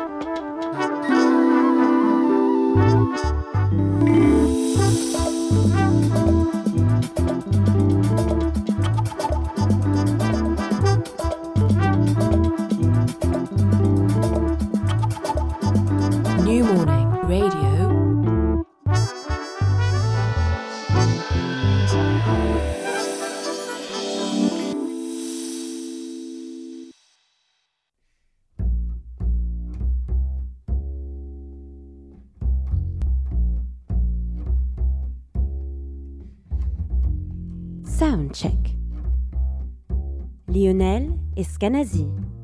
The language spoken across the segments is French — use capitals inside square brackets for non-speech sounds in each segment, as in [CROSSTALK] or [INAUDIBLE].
Ah. Lionel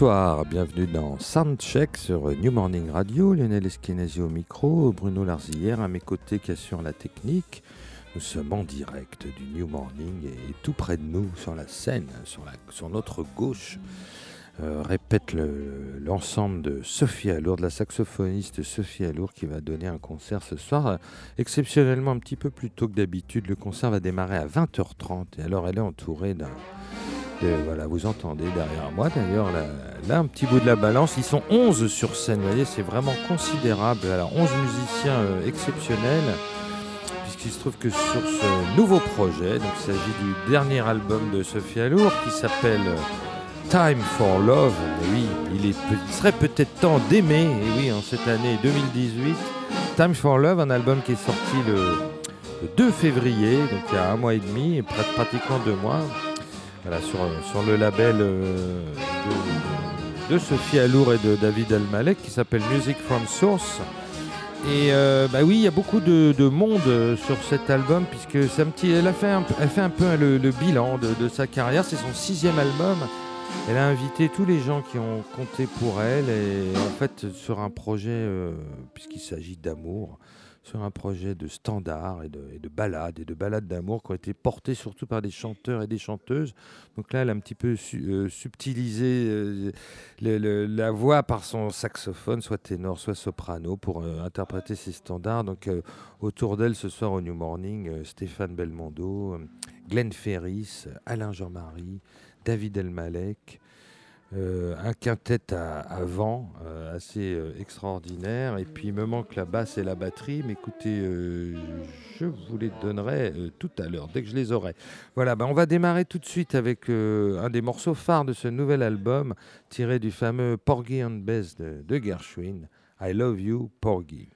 Bonsoir, bienvenue dans Soundcheck sur New Morning Radio. Lionel Eskenazi au micro, Bruno Larzillière à mes côtés qui assure la technique. Nous sommes en direct du New Morning et tout près de nous sur la scène, sur, notre gauche. Euh, répète l'ensemble de Sophie Alour, de la saxophoniste Sophie Alour qui va donner un concert ce soir, exceptionnellement un petit peu plus tôt que d'habitude. Le concert va démarrer à 20h30 et alors elle est entourée d'un voilà, vous entendez derrière moi d'ailleurs, là, un petit bout de la balance. Ils sont 11 sur scène, vous voyez, c'est vraiment considérable. Alors 11 musiciens euh, exceptionnels, puisqu'il se trouve que sur ce nouveau projet, donc il s'agit du dernier album de Sophia Lour qui s'appelle euh, Time for Love. oui, il, serait peut-être temps d'aimer, et oui, en cette année 2018. Time for Love, un album qui est sorti le, le 2 février, donc il y a un mois et demi, pratiquement deux mois sur, le label euh, de, Sophie Alour et de David Almalek qui s'appelle Music from Source. Et euh, bah oui, il y a beaucoup de, monde euh, sur cet album puisque c'est un elle a fait un, elle fait un peu le, bilan de, sa carrière. C'est son sixième album. Elle a invité tous les gens qui ont compté pour elle et en fait sur un projet puisqu'il s'agit d'amour sur un projet de standard et de, ballades et de ballades d'amour qui ont été portés surtout par des chanteurs et des chanteuses. Donc là, elle a un petit peu euh, subtilisé euh, la voix par son saxophone, soit ténor, soit soprano, pour euh, interpréter ces standards. Donc autour d'elle ce soir au New Morning, Stéphane Belmondo, Glenn Ferris, Alain Jean-Marie, David Elmalek. Euh, un quintet à, vent euh, assez euh, extraordinaire. Et puis il me manque la basse et la batterie. Mais écoutez, je vous les donnerai tout à l'heure, dès que je les aurai. Voilà, ben on va démarrer tout de suite avec un des morceaux phares de ce nouvel album, tiré du fameux Porgy and Bess de, de Gershwin. I Love You, Porgy.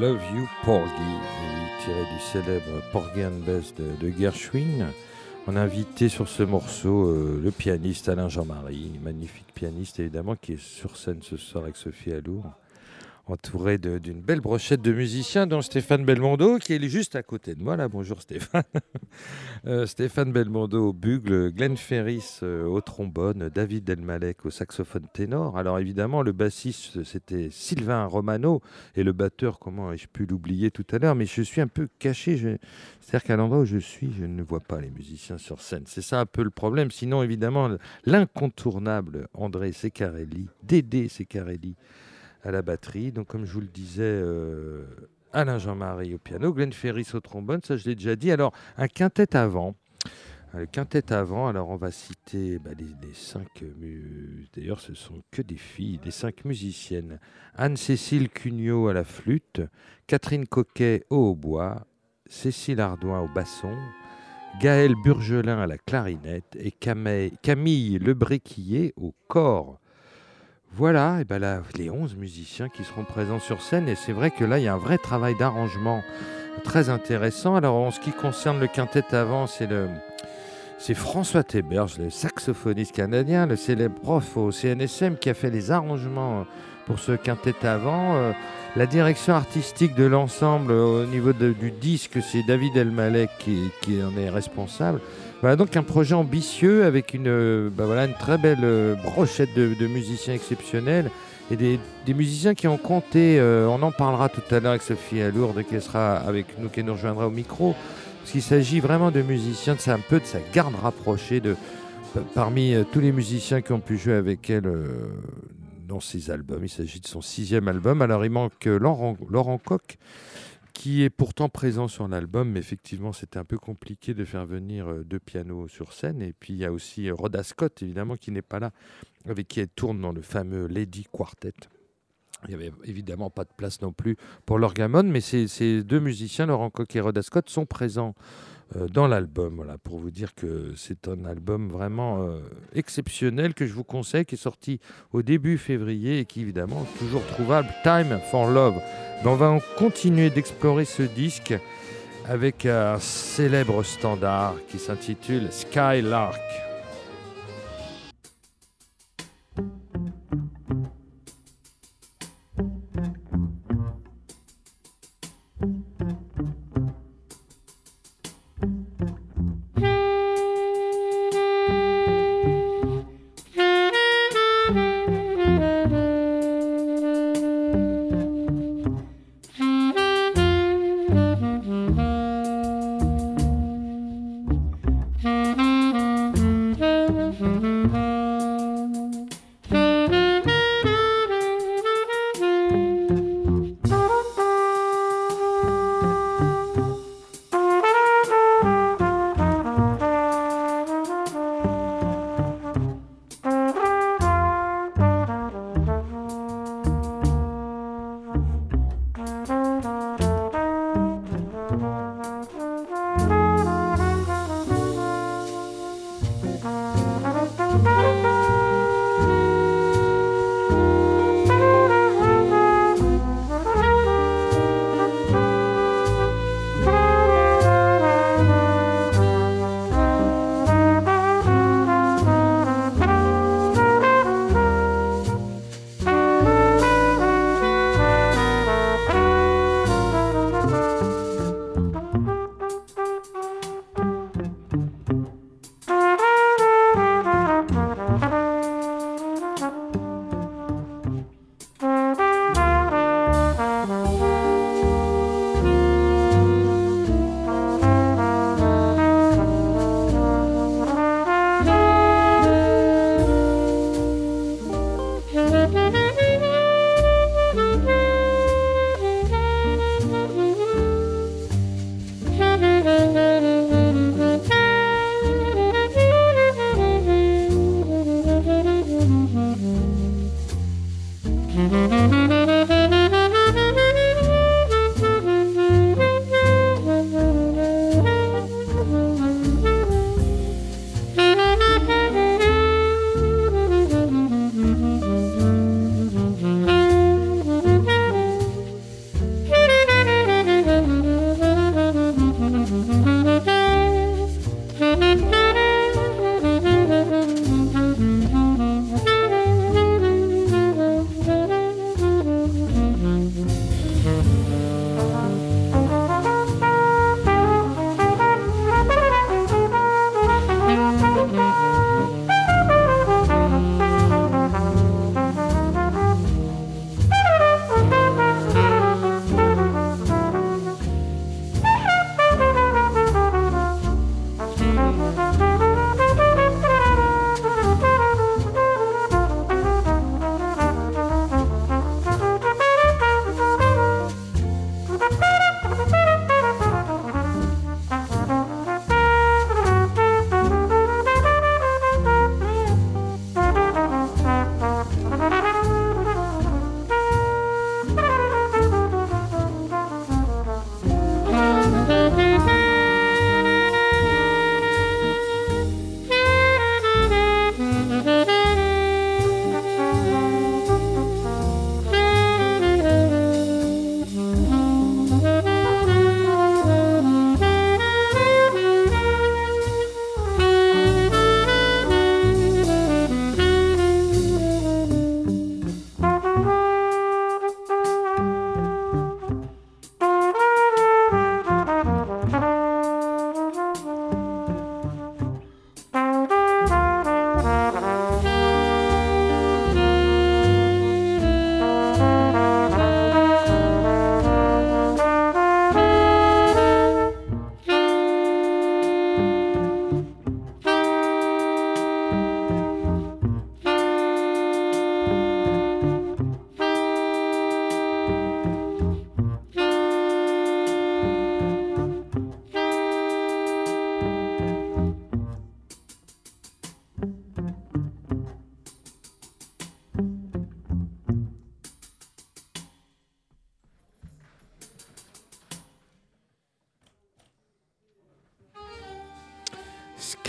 Love You Porgy, tiré du célèbre Porgy and Bess de, Gershwin. On a invité sur ce morceau euh, le pianiste Alain Jean-Marie, magnifique pianiste évidemment, qui est sur scène ce soir avec Sophie Alour entouré d'une belle brochette de musiciens, dont Stéphane Belmondo, qui est juste à côté de moi. Là, bonjour Stéphane. [LAUGHS] Euh, Stéphane Belmondo au bugle, Glenn Ferris euh, au trombone, David Delmalek au saxophone ténor. Alors évidemment, le bassiste, c'était Sylvain Romano, et le batteur, comment ai-je pu l'oublier tout à l'heure, mais je suis un peu caché. C'est-à-dire qu'à l'endroit où je suis, je ne vois pas les musiciens sur scène. C'est ça un peu le problème. Sinon, évidemment, l'incontournable André Secarelli, Dédé Secarelli, à la batterie. Donc, comme je vous le disais, euh, Alain Jean-Marie au piano, Glenn Ferris au trombone, ça je l'ai déjà dit. Alors, un quintet avant. Le avant, alors on va citer bah, les, cinq, d'ailleurs ce sont que des filles, des cinq musiciennes. Anne-Cécile Cugnot à la flûte, Catherine Coquet au hautbois, Cécile Ardouin au basson, Gaël Burgelin à la clarinette et Camille, Camille Lebréquillet au corps. Voilà, et ben les 11 musiciens qui seront présents sur scène. Et c'est vrai que là, il y a un vrai travail d'arrangement très intéressant. Alors, en ce qui concerne le quintet avant, c'est François Théberge, le saxophoniste canadien, le célèbre prof au CNSM, qui a fait les arrangements pour ce quintet avant. Euh, la direction artistique de l'ensemble au niveau du disque, c'est David Elmalek qui en est responsable. Voilà donc un projet ambitieux avec une, euh, bah très belle euh, brochette de, musiciens exceptionnels et des, musiciens qui ont compté. Euh, on en parlera tout à l'heure avec Sophie Alourde qui sera avec nous, qui nous rejoindra au micro. Parce qu'il s'agit vraiment de musiciens, c'est un peu de sa garde rapprochée de, parmi tous les musiciens qui ont pu jouer avec elle dans ses albums. Il s'agit de son sixième album. Alors il manque Laurent, Laurent Coq qui est pourtant présent sur l'album, mais effectivement, c'était un peu compliqué de faire venir euh, deux pianos sur scène. Et puis, il y a aussi euh, Rhoda Scott, évidemment, qui n'est pas là, avec qui elle tourne dans le fameux Lady Quartet. Il n'y avait évidemment pas de place non plus pour l'orgamone, mais ces, ces, deux musiciens, Laurent Coq et Rhoda Scott, sont présents dans l'album. Pour vous dire que c'est un album vraiment euh, exceptionnel que je vous conseille, qui est sorti au début février et qui évidemment est toujours trouvable. Time for Love. Ben, on va continuer d'explorer ce disque avec un célèbre standard qui s'intitule Skylark.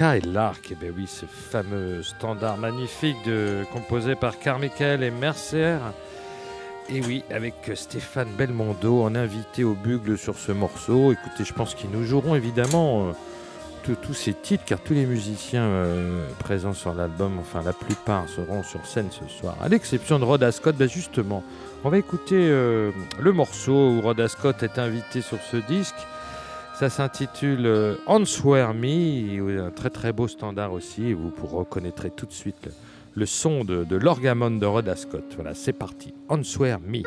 Kyle Lark, et bien oui, ce fameux standard magnifique de, composé par Carmichael et Mercer. Et oui, avec Stéphane Belmondo en invité au bugle sur ce morceau. Écoutez, je pense qu'ils nous joueront évidemment euh, tous ces titres, car tous les musiciens euh, présents sur l'album, enfin la plupart, seront sur scène ce soir, à l'exception de Rod Ascott. Ben justement, on va écouter euh, le morceau où Rod Ascott est invité sur ce disque. Ça s'intitule Answer Me, un très très beau standard aussi. vous reconnaîtrez tout de suite le, son de, de l'orgamon de Rod Ascott. Voilà, c'est parti. Answer Me.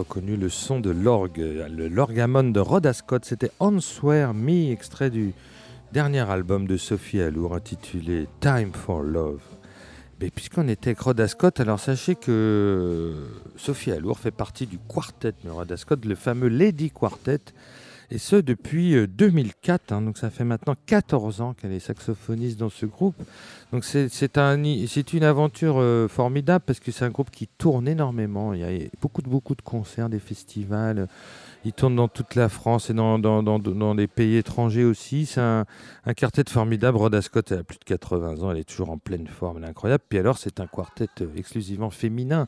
Reconnu le son de l'orgue, le l'orgamon de Rod Ascot. C'était Answer Me, extrait du dernier album de Sophie Allour intitulé Time for Love. Mais puisqu'on était avec Rod Ascot, alors sachez que Sophie Allour fait partie du quartet de Rod Ascot, le fameux Lady Quartet, et ce depuis 2004. Euh, hein. donc ça fait maintenant 14 ans qu'elle est saxophoniste dans ce groupe. Donc c'est un, une aventure euh, formidable parce que c'est un groupe qui tourne énormément. Il y a beaucoup de, beaucoup de concerts, des festivals. Il tourne dans toute la France et dans, dans, dans, dans des pays étrangers aussi. C'est un, un, quartet formidable. Rhoda Scott, elle a plus de 80 ans, elle est toujours en pleine forme, elle est incroyable. Puis alors, c'est un quartet euh, exclusivement féminin.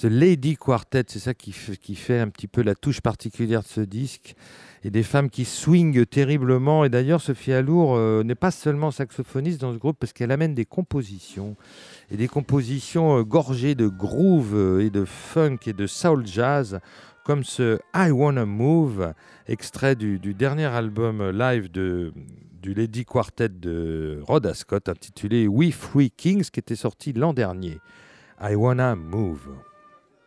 Ce Lady Quartet, c'est ça qui, fait un petit peu la touche particulière de ce disque et des femmes qui swingent terriblement. Et d'ailleurs, Sophie Alour euh, n'est pas seulement saxophoniste dans ce groupe parce qu'elle amène des compositions et des compositions euh, gorgées de groove euh, et de funk et de soul jazz comme ce I Wanna Move, extrait du, dernier album live du Lady Quartet de Rod Ascott intitulé We Free Kings qui était sorti l'an dernier. I Wanna Move.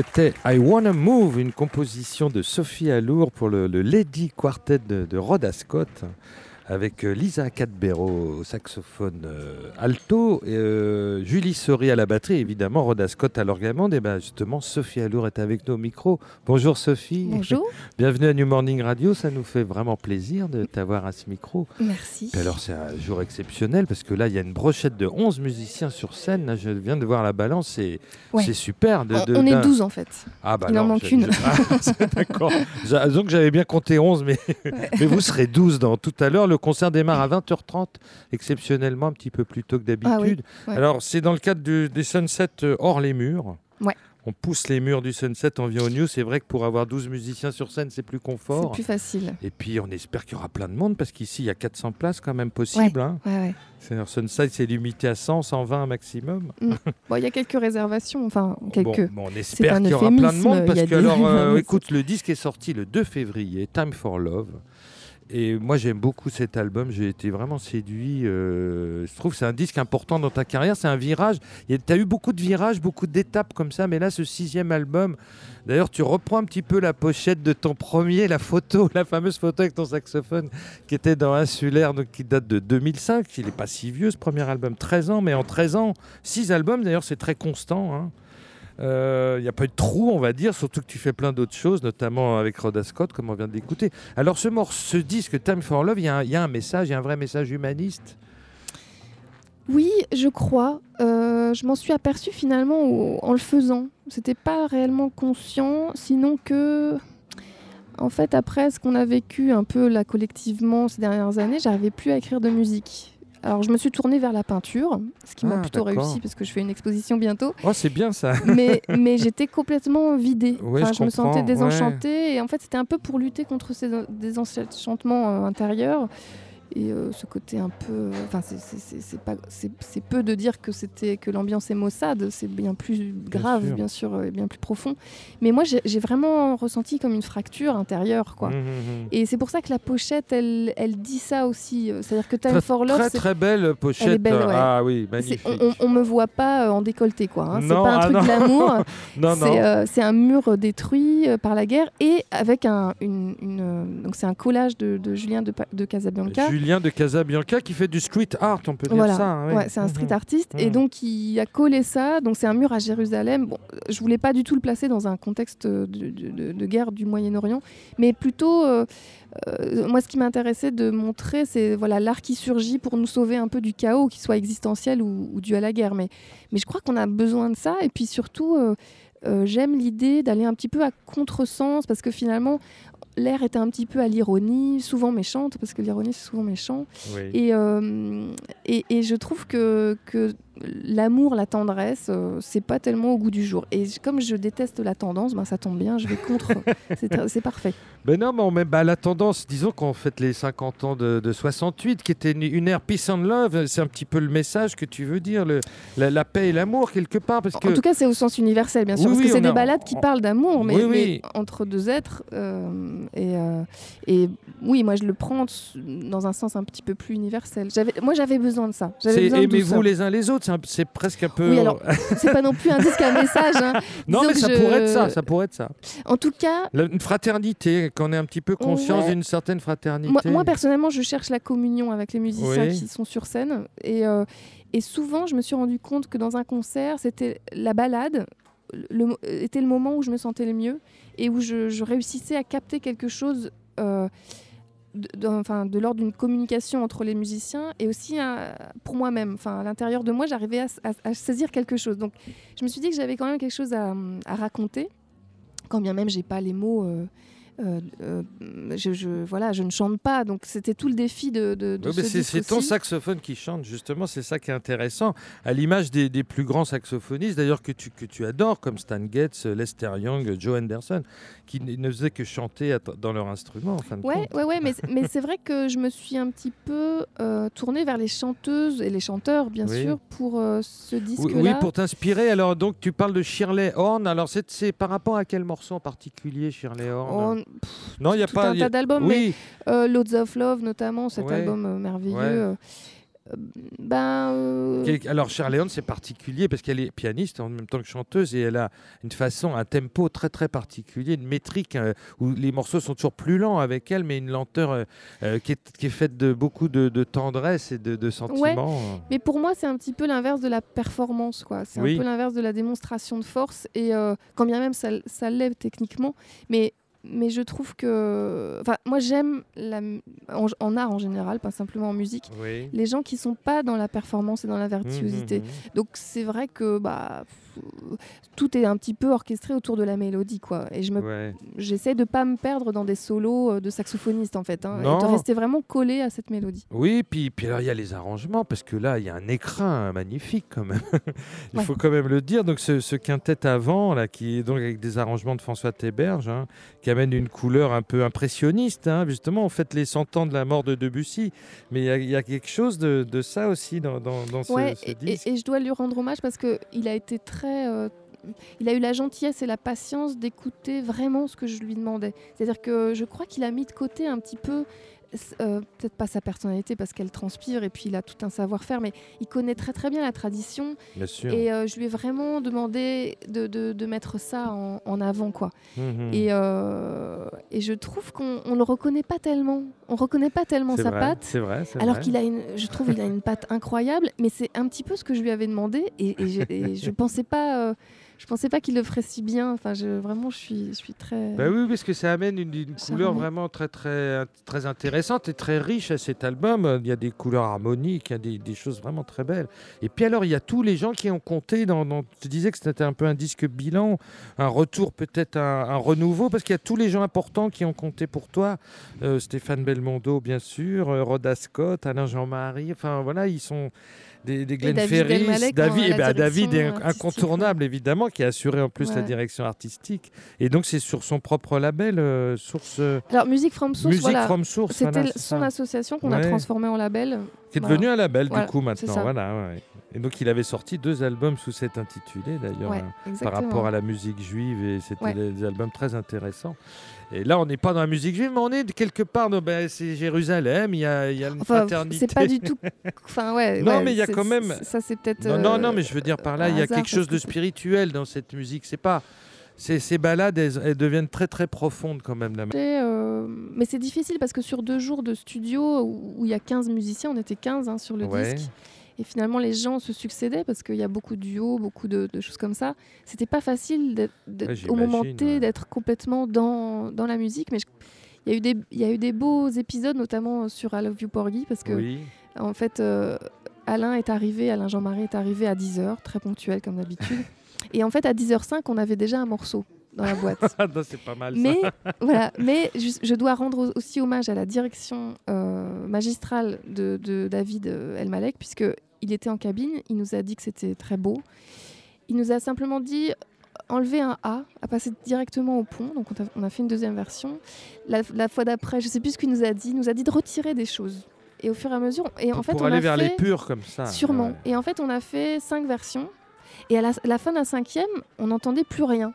C'était I Wanna Move, une composition de Sophie Alour pour le, le Lady Quartet de, de Rhoda Scott avec euh, Lisa Cadbero au saxophone euh, alto, et, euh, Julie Sori à la batterie, évidemment, Rhoda Scott à l'orgamande. Et ben justement, Sophie Alour est avec nous au micro. Bonjour Sophie. Bonjour. [LAUGHS] Bienvenue à New Morning Radio. Ça nous fait vraiment plaisir de t'avoir à ce micro. Merci. Et alors, c'est un jour exceptionnel parce que là, il y a une brochette de 11 musiciens sur scène. Là, je viens de voir la balance. Ouais. c'est super. De, On, de- on est d'un- 12 en fait. Ah bah Il en alors, manque une. Ah, [LAUGHS] D'accord. Donc j'avais bien compté 11, mais, mais vous serez 12 dans tout à l'heure. Le concert démarre à 20h30, exceptionnellement un petit peu plus tôt que d'habitude. Ah oui, ouais. Alors c'est dans le cadre du- des Sunsets euh, hors les murs. Ouais. On pousse les murs du Sunset, on vient au News. C'est vrai que pour avoir 12 musiciens sur scène, c'est plus C'est confort. plus facile. Et puis on espère qu'il y aura plein de monde parce qu'ici il y a 400 places quand même possible. hein. Ouais, ouais. C'est-à-dire, Sunset c'est limité à 100, 120 maximum. Bon, il y a quelques réservations, enfin quelques. Bon, bon, on espère qu'il y aura plein de monde parce que alors, [LAUGHS] euh, écoute, le disque est sorti le 2 février, Time for Love. Et moi j'aime beaucoup cet album, j'ai été vraiment séduit. euh, je trouve que c'est un disque important dans ta carrière, c'est un virage. Tu as eu beaucoup de virages, beaucoup d'étapes comme ça, mais là ce sixième album, d'ailleurs tu reprends un petit peu la pochette de ton premier, la photo, [LAUGHS] la fameuse photo avec ton saxophone qui était dans Insulaire, qui date de 2005. Il n'est pas si vieux ce premier album, 13 ans, mais en 13 ans, 6 albums d'ailleurs c'est très constant. hein. Euh, Il n'y a pas eu de trou, on va dire, surtout que tu fais plein d'autres choses, notamment avec Rhoda Scott, comme on vient de l'écouter. Alors, ce morceau, ce disque Time for Love, il y, a un- message, il y a un vrai message humaniste? Oui, je crois. Euh, je m'en suis aperçue finalement en le faisant. C'était pas réellement conscient, sinon que. En fait, après ce qu'on a vécu un peu là collectivement ces dernières années, j'arrivais plus à écrire de musique. Alors, je me suis tournée vers la peinture, ce qui m'a Ah, plutôt réussi parce que je fais une exposition bientot. Oh, c'est bien ça. [LAUGHS] mais, [LAUGHS] mais j'étais complètement vidée. Ouais, Enfin, je je, me sentais désenchantée. Et en fait, c'était un peu pour lutter contre ces désenchantements euh, intérieurs. Et euh, ce côté un peu. Enfin, c'est- c'est- c'est c'est pas- c'est- c'est peu de dire que, c'était que l'ambiance est maussade. C'est bien plus grave, sûr. bien sûr, euh, et bien plus profond. Mais moi, j'ai vraiment ressenti comme une fracture intérieure. Quoi. Mhm, mhm. Et c'est pour ça que la pochette, elle, elle dit ça aussi. Euh, C'est-à-dire que Time for Love, très, c'est très belle pochette. belle, ouais. Ah oui, c'est- magnifique. on, on, me voit pas euh, en décolleté, quoi. hein. C'est pas un ah truc [LAUGHS] non. C'est euh, c'est un mur détruit euh, par la guerre et avec un, une, une, euh, donc c'est un collage de, de Julien de, de Casabianca. Julien de Casabianca qui fait du street art, on peut dire Voilà. ça. hein, oui. Ouais, c'est un street Mhm. artiste et Mhm. donc il a collé ça. Donc c'est un mur à Jérusalem. Bon, je voulais pas du tout le placer dans un contexte de, de- de- de guerre du Moyen-Orient, mais plutôt euh, euh, moi ce qui m'intéressait de montrer, c'est voilà l'art qui surgit pour nous sauver un peu du chaos, qu'il soit existentiel ou, ou dû à la guerre. Mais mais je crois qu'on a besoin de ça et puis surtout. euh, J'aime l'idée d'aller un petit peu à contresens parce que finalement, l'air était un petit peu à l'ironie, souvent méchante, parce que l'ironie c'est souvent méchant. Oui. Et, euh, et, et je trouve que, que l'amour, la tendresse, euh, c'est pas tellement au goût du jour. Et comme je déteste la tendance, ben ça tombe bien, je vais contre. [LAUGHS] c'est parfait. Ben non, mais on met bah, la tendance, disons qu'on fête les 50 ans de, de 68, qui était une, une ère peace and love, c'est un petit peu le message que tu veux dire, le, la, la paix et l'amour quelque part, parce que... En tout cas, c'est au sens universel, bien sûr, Oui, parce oui, que c'est des a- balades qui parlent d'amour, mais, Oui, mais oui. entre deux êtres. euh, et, euh, et oui, moi, je le prends dans un sens un petit peu plus universel. Moi, j'avais besoin de ça. Aimez-vous les uns les autres, c'est un- presque un peu... Oui, alors, c'est pas non plus un disque à [LAUGHS] message. hein. non, mais ça je- pourrait être ça, ça pourrait être ça. En tout cas, La- une fraternité, qu'on ait un petit peu conscience Ouais. d'une certaine fraternité. Moi, moi, personnellement, je cherche la communion avec les musiciens Oui. qui sont sur scène. Et, euh, et souvent, je me suis rendu compte que dans un concert, c'était la balade le, était le moment où je me sentais le mieux et où je, je réussissais à capter quelque chose euh, de, enfin, de l'ordre d'une communication entre les musiciens et aussi euh, pour moi-même. Enfin, à l'intérieur de moi, j'arrivais à, saisir quelque chose. Donc, je me suis dit que j'avais quand même quelque chose à, à raconter, quand bien même j'ai pas les mots. euh, euh, euh, je, je- voilà, je ne chante pas. Donc c'était tout le défi de, de, de ce c'est ton saxophone qui chante, justement, c'est ça qui est intéressant, à l'image des, des plus grands saxophonistes, d'ailleurs, que tu, que tu adores, comme Stan Getz, Lester Young, Joe Anderson, qui ne faisaient que chanter dans leur instrument, en fin de Ouais, ouais, ouais, mais, [LAUGHS] mais c'est vrai que je me suis un petit peu euh, tournée vers les chanteuses et les chanteurs, bien Oui. sûr, pour euh, ce disque-là. oui, pour t'inspirer. Alors, donc, tu parles de Shirley Horn. Alors, c'est par rapport à quel morceau en particulier, Shirley Horn pff, Non, il n'y a tout pas. un il y a- tas d'albums, mais Oui, euh, Loads of Love, notamment, cet Ouais. album euh, merveilleux. Ouais. euh, ben, Alors, Horn, c'est particulier parce qu'elle est pianiste en même temps que chanteuse et elle a une façon, un tempo très très particulier, une métrique où les morceaux sont toujours plus lents avec elle, mais une lenteur qui, est, qui est faite de beaucoup de, de tendresse et de, de sentiments. Mais pour moi, c'est un petit peu l'inverse de la performance, quoi. C'est Oui. un peu l'inverse de la démonstration de force, et quand bien même ça, ça l'est techniquement, mais mais je trouve que, enfin, moi j'aime la en, en art en général, pas simplement en musique, Oui. les gens qui sont pas dans la performance et dans la virtuosité. Mhm, mhm. Donc c'est vrai que bah pff, tout est un petit peu orchestré autour de la mélodie, quoi. Et je me Ouais. j'essaie de pas me perdre dans des solos euh, de saxophonistes en fait, hein, et de Non. rester vraiment collé à cette mélodie. Oui, puis, puis alors il y a les arrangements, parce que là, il y a un écrin magnifique quand même. [LAUGHS] il Ouais. faut quand même le dire. Donc ce, ce quintet avant, là, qui est donc avec des arrangements de François Théberge, hein, qui amène une couleur un peu impressionniste. hein. Justement, on fête les 100 ans de la mort de Debussy. Mais il y a- il y, a quelque chose de, de ça aussi dans, dans, dans ce, Ouais, ce et, disque. et- et je dois lui rendre hommage parce que il a été très. Euh, il a eu la gentillesse et la patience d'écouter vraiment ce que je lui demandais. C'est-à-dire que je crois qu'il a mis de côté un petit peu, euh, peut-être pas sa personnalité parce qu'elle transpire et puis il a tout un savoir-faire, mais il connaît très très bien la tradition Bien sûr. et euh, je lui ai vraiment demandé de, de- de mettre ça en, en avant, quoi. Mhm. Et, euh, et je trouve qu'on on le reconnaît pas tellement. On reconnaît pas tellement sa vrai, patte. C'est vrai. c'est Alors qu'il a une, je trouve, il a une patte incroyable, mais c'est un petit peu ce que je lui avais demandé et, et je, et je pensais pas, je pensais pas qu'il le ferait si bien. Enfin, je, vraiment, je suis, je suis très. Bah oui, parce que ça amène une, une couleur vraiment très, très, très intéressante et très riche à cet album. Il y a des couleurs harmoniques, il y a des, des choses vraiment très belles. Et puis alors, il y a tous les gens qui ont compté. Dans, dans- tu disais que c'était un peu un disque bilan, un retour, peut-être un, un renouveau, parce qu'il y a tous les gens importants qui ont compté pour toi. Euh, Stéphane Belmondo, bien sûr, euh, Rhoda Scott, Alain Jean-Marie. Enfin, voilà, ils sont des, des Glenn David Ferris. David, eh la ben, David est artistique, incontournable, évidemment, qui a assuré en plus la direction artistique. Et donc, c'est sur son propre label, euh, Source euh, Alors, Music from Source, Music voilà. from Source. C'était voilà, son ça. association qu'on a transformée en label. Qui est devenu un label, Voilà, du coup, maintenant. Voilà, ouais. Et donc, il avait sorti deux albums sous cet intitulé, d'ailleurs. Ouais, hein, par rapport à la musique juive et c'était Ouais. des, albums très intéressants. Et là, on n'est pas dans la musique juive, mais on est quelque part, dans- ben, c'est Jérusalem, il y a, y a une Enfin, fraternité. c'est pas du tout. [LAUGHS] Enfin, ouais. Non, mais il y a quand même- Ça, c'est peut-être. Non, non, non, euh, mais je veux dire par là, il y a quelque chose de spirituel dans cette musique. C'est pas. Ces, ces balades, elles, elles deviennent très très profondes quand même. Euh, mais c'est difficile parce que sur deux jours de studio où il y a 15 musiciens, on était 15 hein, sur le Ouais. disque, et finalement les gens se succédaient parce qu'il y a beaucoup de duos, beaucoup de, de choses comme ça. C'était pas facile Ouais, au moment T ouais. d'être complètement dans, dans la musique, mais il y, a eu des, il y a eu des beaux épisodes, notamment sur I Love You Porgy, parce que Oui. en fait, euh, Alain est arrivé, Alain Jean-Marie est arrivé à 10h, très ponctuel comme d'habitude. [LAUGHS] Et en fait, à 10h05, on avait déjà un morceau dans la boîte. [LAUGHS] C'est pas mal. ça. Mais voilà, mais je, je dois rendre au- aussi hommage à la direction euh, magistrale de, de David euh, Elmalek, puisque il était en cabine, il nous a dit que c'était très beau. Il nous a simplement dit enlever un A, à passer directement au pont. Donc on a, on a fait une deuxième version. La, la fois d'après, je sais plus ce qu'il nous a dit. Il nous a dit de retirer des choses. Et au fur et à mesure, et en Pour, fait, pour on aller a vers fait les purs comme ça. sûrement. ouais. Et en fait, on a fait cinq versions. Et à la, la fin de la cinquième, on n'entendait plus rien.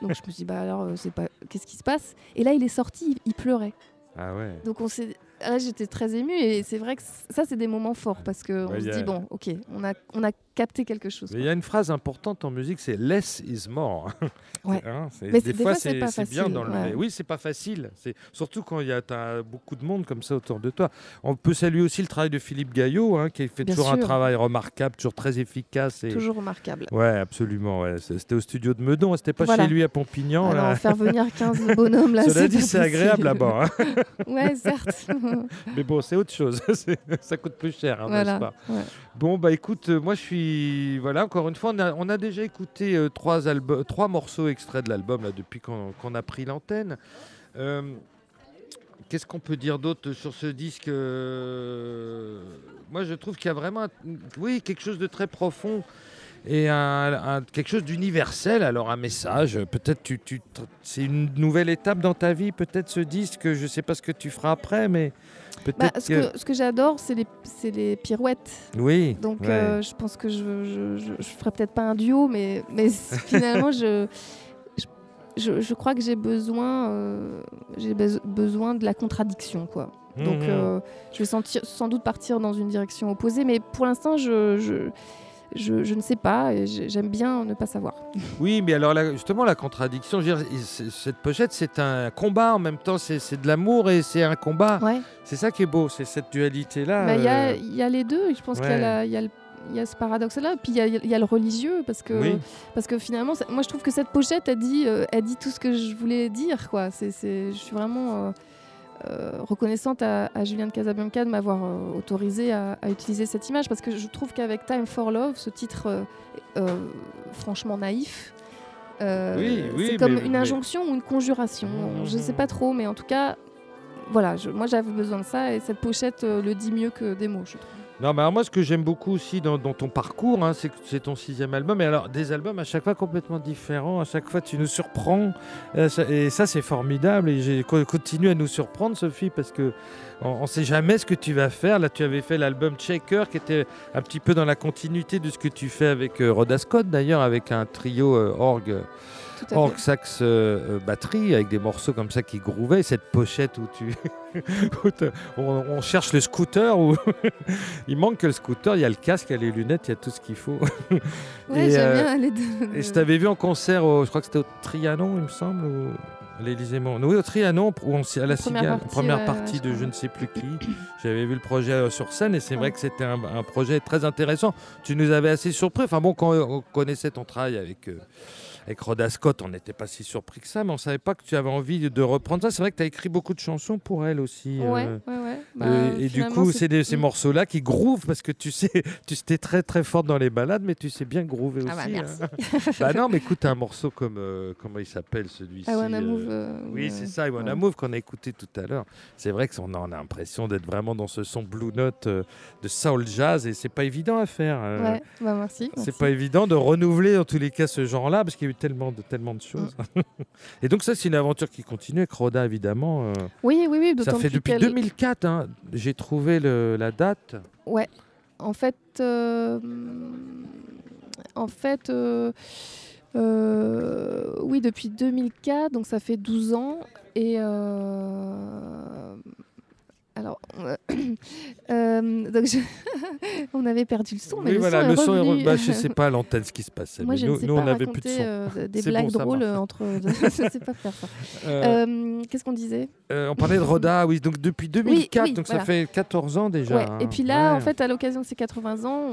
Donc je me suis dit, bah alors, euh, c'est pas, qu'est-ce qui se passe? Et là, il est sorti, il, il pleurait. Ah ouais. Donc on s'est, là, j'étais très émue et c'est vrai que ça, c'est des moments forts parce que on Ouais, se y a- dit bon, ok, on a, on a capté quelque chose. Il y a une phrase importante en musique, c'est less is more. [LAUGHS] Ouais. Hein, Mais des, fois, c'est bien facile, d'enlever. ouais. Oui, c'est pas facile. C'est surtout quand il y a beaucoup de monde comme ça autour de toi. On peut saluer aussi le travail de Philippe Gaillot, hein, qui fait Bien toujours un travail remarquable, toujours très efficace. Et... Toujours remarquable. Ouais, absolument. ouais. C'était au studio de Meudon, c'était pas Voilà. chez lui à Pompignan. Alors là. faire venir [LAUGHS] 15 bonhommes là, Cela dit, c'est agréable là-bas. hein. [LAUGHS] Ouais, certes. Mais bon, c'est autre chose. Ça coûte plus cher, hein, n'est-ce voilà. pas? Bon, bah écoute, euh, moi je suis. Voilà, encore une fois, on a, déjà écouté euh, trois, morceaux extraits de l'album depuis qu'on a pris l'antenne. Euh, Qu'est-ce qu'on peut dire d'autre sur ce disque Moi, je trouve qu'il y a vraiment, oui, quelque chose de très profond et un, un- quelque chose d'universel. Alors, un message. Peut-être tu, tu, c'est une nouvelle étape dans ta vie. Peut-être ce disque. Je sais pas ce que tu feras après, mais peut-être Bah, ce que, j'adore, c'est les, les pirouettes. oui. Donc ouais. euh, je pense que je, je, je, je ferai peut-être pas un duo, mais, mais [LAUGHS] finalement, je, je, crois que j'ai besoin, euh, j'ai bes- besoin de la contradiction. Quoi. Donc Mhm. euh, je vais sentir, sans doute partir dans une direction opposée, mais pour l'instant, je, je, ne sais pas j'aime bien ne pas savoir. Oui, mais alors là, justement, la contradiction, dire, cette pochette, c'est un combat en même temps, c'est de l'amour et c'est un combat. Ouais. C'est ça qui est beau, c'est cette dualité-là. Bah, Il y, a, euh, y a les deux, je pense qu'il y a y, y ce paradoxe-là, puis il y a, le religieux, parce que, Oui. parce que finalement, moi je trouve que cette pochette, elle dit, euh, elle dit tout ce que je voulais dire. Quoi. C'est, je suis vraiment euh, reconnaissante à, à Julien de Casabianca de m'avoir euh, autorisé à, à utiliser cette image, parce que je trouve qu'avec Time for Love, ce titre euh, euh, franchement naïf, euh, Oui, oui, c'est comme mais- une mais- injonction ou une conjuration. Mhm. Je ne sais pas trop, mais en tout cas, voilà, je- moi j'avais besoin de ça et cette pochette euh, le dit mieux que des mots, je trouve. Non, mais alors moi, ce que j'aime beaucoup aussi dans, ton parcours, hein, c'est que c'est ton sixième album. Et alors, des albums à chaque fois complètement différents. À chaque fois, tu nous surprends. Euh, Et ça, c'est formidable. Et j'ai- co- continue à nous surprendre, Sophie, parce que on ne sait jamais ce que tu vas faire. Là, tu avais fait l'album Shaker, qui était un petit peu dans la continuité de ce que tu fais avec euh, Scott, d'ailleurs, avec un trio euh, orgue. Orgue sax euh, euh, batterie avec des morceaux comme ça qui groovaient cette pochette où tu [LAUGHS] où on, on cherche le scooter où [LAUGHS] il manque que le scooter il y a le casque il y a les lunettes il y a tout ce qu'il faut. [LAUGHS] Ouais, Et, j'aime euh, bien les deux. et je t'avais vu en concert au- je crois que c'était au Trianon il me semble ou à l'Élysée Montmartre. oui au Trianon où on, à la Cigale partie, première partie de je ne sais plus qui. J'avais vu le projet sur scène et c'est vrai que c'était un, un projet très intéressant. Tu nous avais assez surpris. Enfin bon quand on connaissait ton travail avec euh, avec Rhoda Scott, on n'était pas si surpris que ça, mais on savait pas que tu avais envie de, reprendre ça. C'est vrai que tu as écrit beaucoup de chansons pour elle aussi. Ouais, euh, ouais, ouais. Bah, euh, et du coup, c'est des- ces morceaux-là qui groovent parce que tu sais, [LAUGHS] tu étais très très forte dans les balades, mais tu sais bien groover Ah bah, aussi. merci. hein. [LAUGHS] bah non, mais écoute, un morceau comme euh, comment il s'appelle celui-ci I Wanna Move, Oui, c'est ça, I Wanna. Move qu'on a écouté tout à l'heure. C'est vrai qu'on a, on a l'impression d'être vraiment dans ce son blue note euh, de soul jazz et c'est pas évident à faire. euh, Ouais, bah merci. c'est pas évident de renouveler en tous les cas ce genre-là parce qu'il eu tellement de, tellement de choses. [LAUGHS] Et donc ça c'est une aventure qui continue avec Roda évidemment. euh, Oui, oui, oui. ça fait depuis qu'elle- 2004. hein, J'ai trouvé le- la date. Ouais. En fait, euh, en fait, euh, euh, oui, depuis 2004, donc ça fait 12 ans. Et euh, alors, euh, euh, donc je- [LAUGHS] on avait perdu le son, mais oui le voilà, son le est son est re- revenu. bah, je [LAUGHS] sais pas à l'antenne ce qui se passait. Moi, mais nous, ne nous, on n'avait plus de son. euh, des [LAUGHS] blagues bon, drôles entre. je sais pas faire ça. Euh, Euh, Qu'est-ce qu'on disait? euh, on parlait de Roda, oui, donc depuis 2004, oui, donc voilà. ça fait 14 ans déjà. Ouais, hein. Et puis là, Ouais. en fait, à l'occasion de ses 80 ans,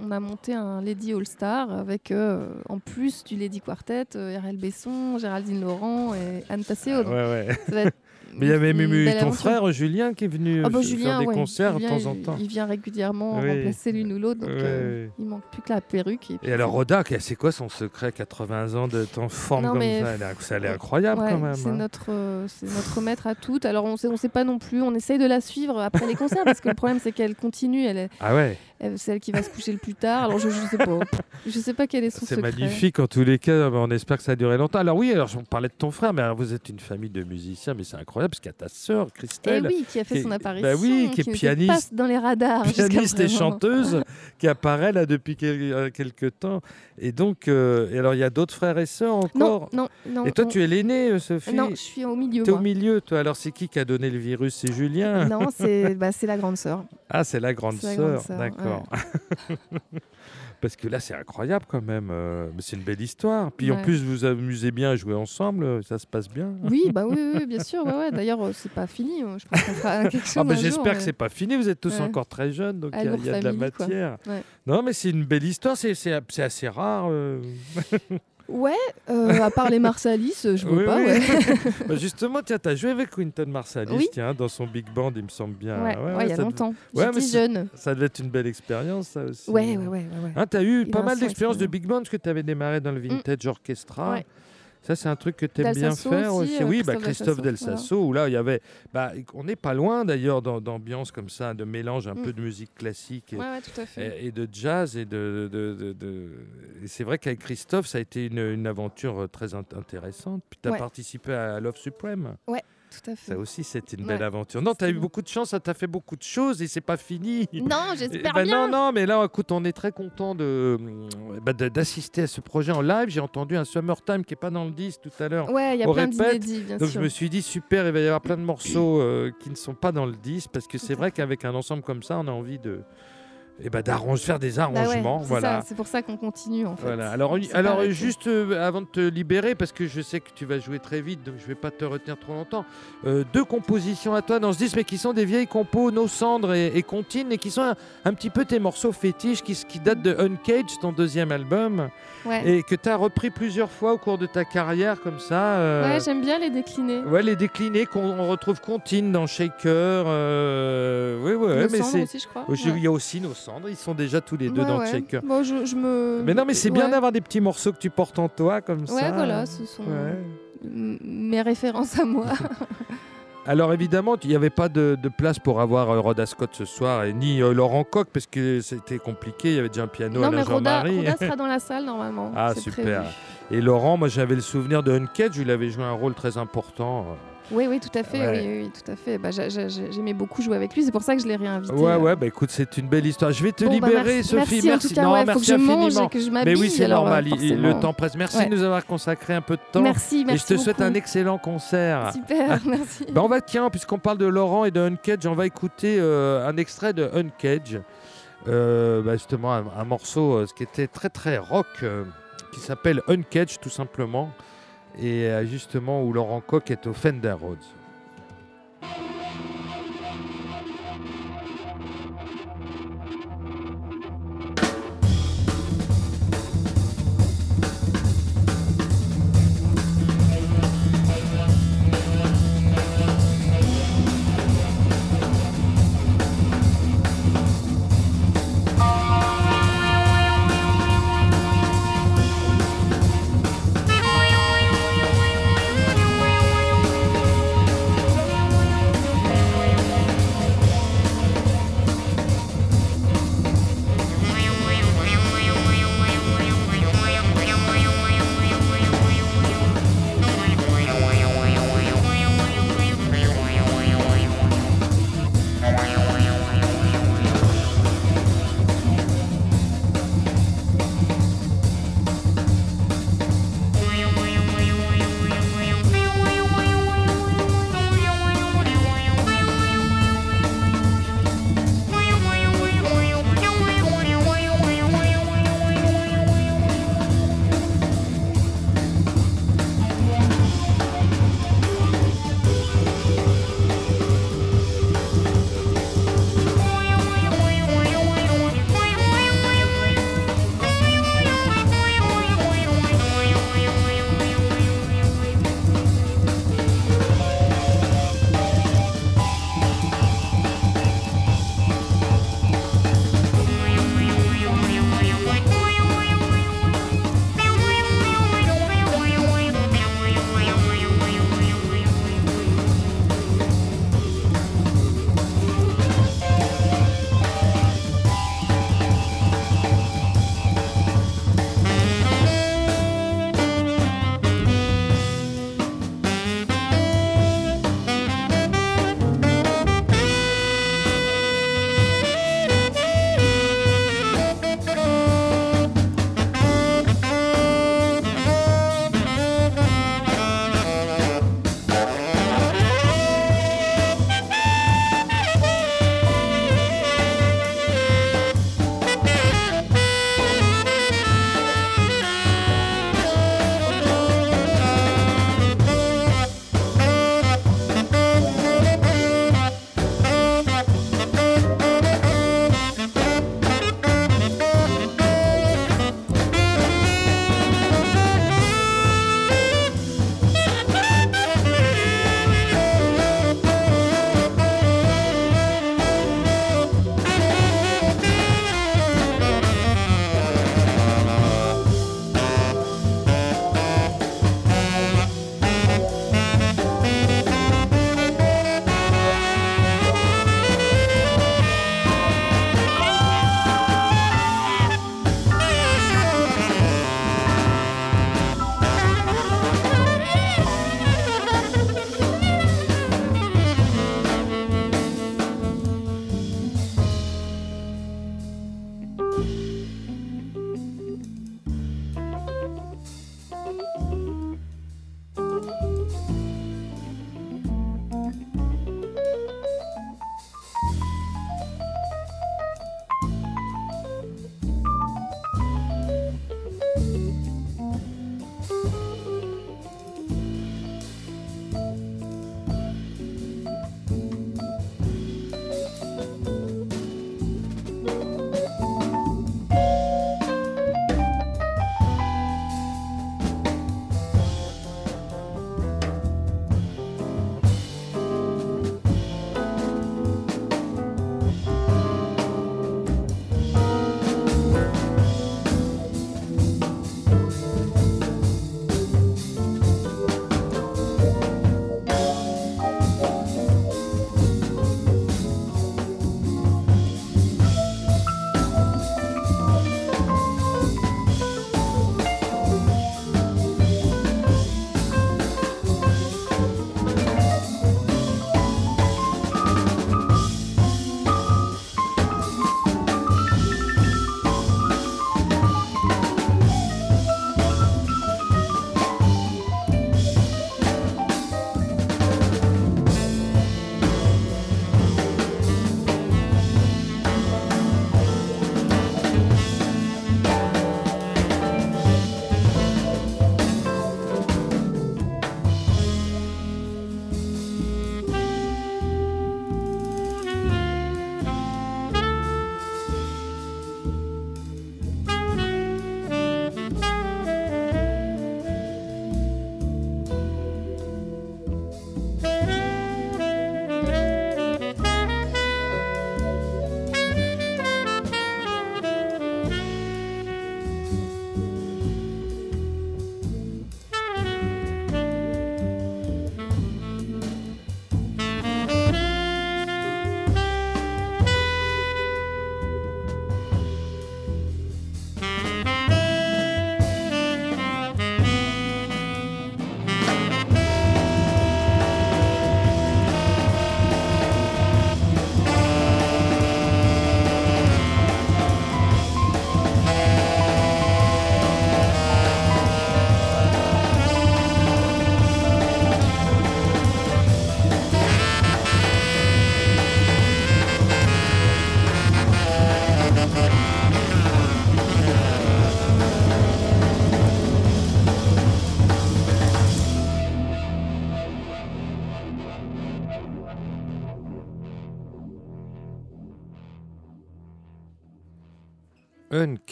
on, on a monté un Lady All Star avec, euh, en plus du Lady Quartet, euh, RL Besson, Géraldine Laurent et Anne ouais. ça va être Mais il y avait même eu ton frère Julien qui est venu bah, Julien, faire des ouais, concerts de temps en temps. Il, vient régulièrement Oui. remplacer l'une ou l'autre, donc Ouais, euh, il manque plus que la perruque. Et, puis Et alors Roda, c'est quoi son secret 80 ans de temps forme Non, comme mais- ça? Ça est incroyable Ouais, quand même. C'est hein. notre, euh, notre maître à toutes. Alors on sait, on sait pas non plus. On essaye de la suivre après les concerts parce que le problème c'est qu'elle continue. Elle est, Ah ouais, elle- c'est elle qui va se coucher le plus tard. Alors je, je sais pas. Je sais pas quel est son c'est magnifique en tous les cas. On espère que ça a duré longtemps. Alors oui, alors on parlait de ton frère, mais vous êtes une famille de musiciens, mais c'est incroyable parce qu'il y a ta sœur Eh Christelle, oui, qui a fait qui est- son bah apparition. oui, qui est pianiste. pas dans les radars. pianiste et chanteuse, [LAUGHS] qui apparaît là depuis euh, quelques temps. Et donc, euh, et alors il y a d'autres frères et sœurs Non, encore. non, non. et toi, on- tu es l'aîné, euh, Sophie. Non, je suis au milieu. T'es au moi. milieu, toi. Alors c'est qui qui a donné le virus? C'est Julien? Non, c'est bah, la grande sœur. Ah, c'est la sœur, grande sœur, d'accord. [LAUGHS] Parce que là, c'est incroyable quand même. euh, mais c'est une belle histoire. Puis en plus, vous vous amusez bien à jouer ensemble, euh, ça se passe bien. Oui, bah oui, oui, oui, bien sûr. ouais, ouais. D'ailleurs, euh, c'est pas fini. euh, Je pense qu'on fera [LAUGHS] quelque chose. Ah bah, J'espère que mais- c'est pas fini. Vous êtes tous encore très jeunes, donc il y a, y de la matière. Non, mais c'est une belle histoire. C'est assez rare. euh. [LAUGHS] Ouais, euh, à part les Marsalis, euh, je vois Oui, pas. oui. Ouais. [LAUGHS] Bah, justement, tiens, t'as joué avec Quinton Marsalis, Oui. tiens, dans son big band, il me semble bien. Ouais, ouais, il y a longtemps. J'étais jeune. ça devait être une belle expérience, ça aussi. Ouais, ouais, ouais. Hein, t'as eu Il pas mal d'expériences de big band parce que tu avais démarré dans le Vintage Orchestra. Ouais. Ça, c'est un truc que tu aimes bien faire aussi, aussi. euh, oui, bah, Christophe Delsasso, Delsasso, où là, il y avait. Bah, on n'est pas loin d'ailleurs d'ambiance comme ça, de mélange un Mm. peu de musique classique et, Ouais, ouais, de jazz. Et, de, de- de- de- et c'est vrai qu'avec Christophe, ça a été une, une aventure euh, très int- intéressante. Puis tu as Ouais. participé à Love Supreme. Tout à fait. Ça aussi, c'était une Ouais. belle aventure. Non, tu as eu C'est- beaucoup de chance, ça t'a fait beaucoup de choses et c'est pas fini. [LAUGHS] Non, Eh j'espère ben bien. non, non, mais là, écoute, on est très content de, bah, de- d'assister à ce projet en live. J'ai entendu un Summertime qui est pas dans le disque tout à l'heure. Ouais, il y a plein répète, d'inédits, bien Donc sûr. je me suis dit super, il va y avoir plein de morceaux euh, qui ne sont pas dans le disque parce que c'est vrai qu'avec un ensemble comme ça, on a envie de eh ben, d'arranger, faire des Bah ouais, arrangements, c'est voilà. C'est pour ça qu'on continue en fait. Voilà. Alors, alors juste euh, avant de te libérer, parce que je sais que tu vas jouer très vite, donc je vais pas te retenir trop longtemps. euh, deux compositions à toi dans ce disque, mais qui sont des vieilles compos, Nos Cendres et, et Contine, et qui sont un, un petit peu tes morceaux fétiches, qui, qui datent de Uncaged, ton deuxième album, Ouais, et que tu as repris plusieurs fois au cours de ta carrière, comme ça. euh, ouais j'aime bien les décliner. Ouais, les déclinés qu'on on retrouve Contine dans Shaker. euh, oui, ouais, Nos mais c'est. Il Ouais. y a aussi nos ils sont déjà tous les deux Ouais, dans ouais. Bon, je, je me. Mais non, mais c'est bien d'avoir des petits morceaux que tu portes en toi comme ça. Ouais, voilà, ce sont mes références à moi. [LAUGHS] [LAUGHS] Alors évidemment, il n'y avait pas de, de place pour avoir euh, Rhoda Scott ce soir et ni euh, Laurent Coq parce que c'était compliqué. Il y avait déjà un piano non, à la Roda, Jean-Marie. Roda [LAUGHS] sera dans la salle normalement. Ah, super. prévu. Et Laurent, moi j'avais le souvenir de Uncaged, où il avait joué un rôle très important. Oui, oui, tout à fait. Ouais. Oui, tout à fait. Bah, j'a- j'a- j'aimais beaucoup jouer avec lui. C'est pour ça que je l'ai réinvité. Ouais, ouais, bah écoute, c'est une belle histoire. Je vais te Bon, bah, libérer, merci, Sophie. Merci, en tout cas, non, ouais, faut merci que je mange infiniment. et que je Mais oui, c'est normal, euh, le temps presse. Merci Ouais. de nous avoir consacré un peu de temps. Merci, merci. et je te souhaite un excellent concert. Super, [LAUGHS] merci. Bah, on va, tiens, puisqu'on parle de Laurent et de Uncage, on va écouter euh, un extrait de Uncage. Euh, bah, justement, un, un morceau euh, ce qui était très très rock, qui s'appelle Uncage tout simplement. Et euh, justement, où Laurent Coq est au Fender Rhodes.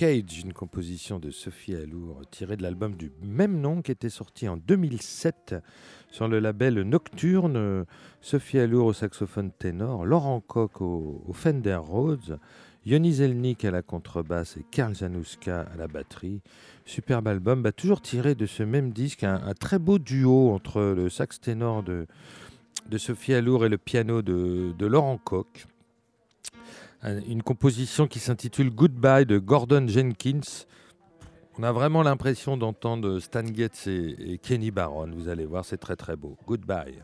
Uncage, une composition de Sophie Alour tirée de l'album du même nom qui était sorti en 2007 sur le label Nocturne. Sophie Alour au saxophone ténor, Laurent Koch au, Fender Rhodes, Yoni Zelnik à la contrebasse et Karl Januska à la batterie. Superbe album, bah, toujours tiré de ce même disque, un, très beau duo entre le sax ténor de, de Sophie Alour et le piano de, de Laurent Koch une composition qui s'intitule Goodbye de Gordon Jenkins. On a vraiment l'impression d'entendre Stan Getz et, Kenny Barron. Vous allez voir, c'est très très beau. Goodbye.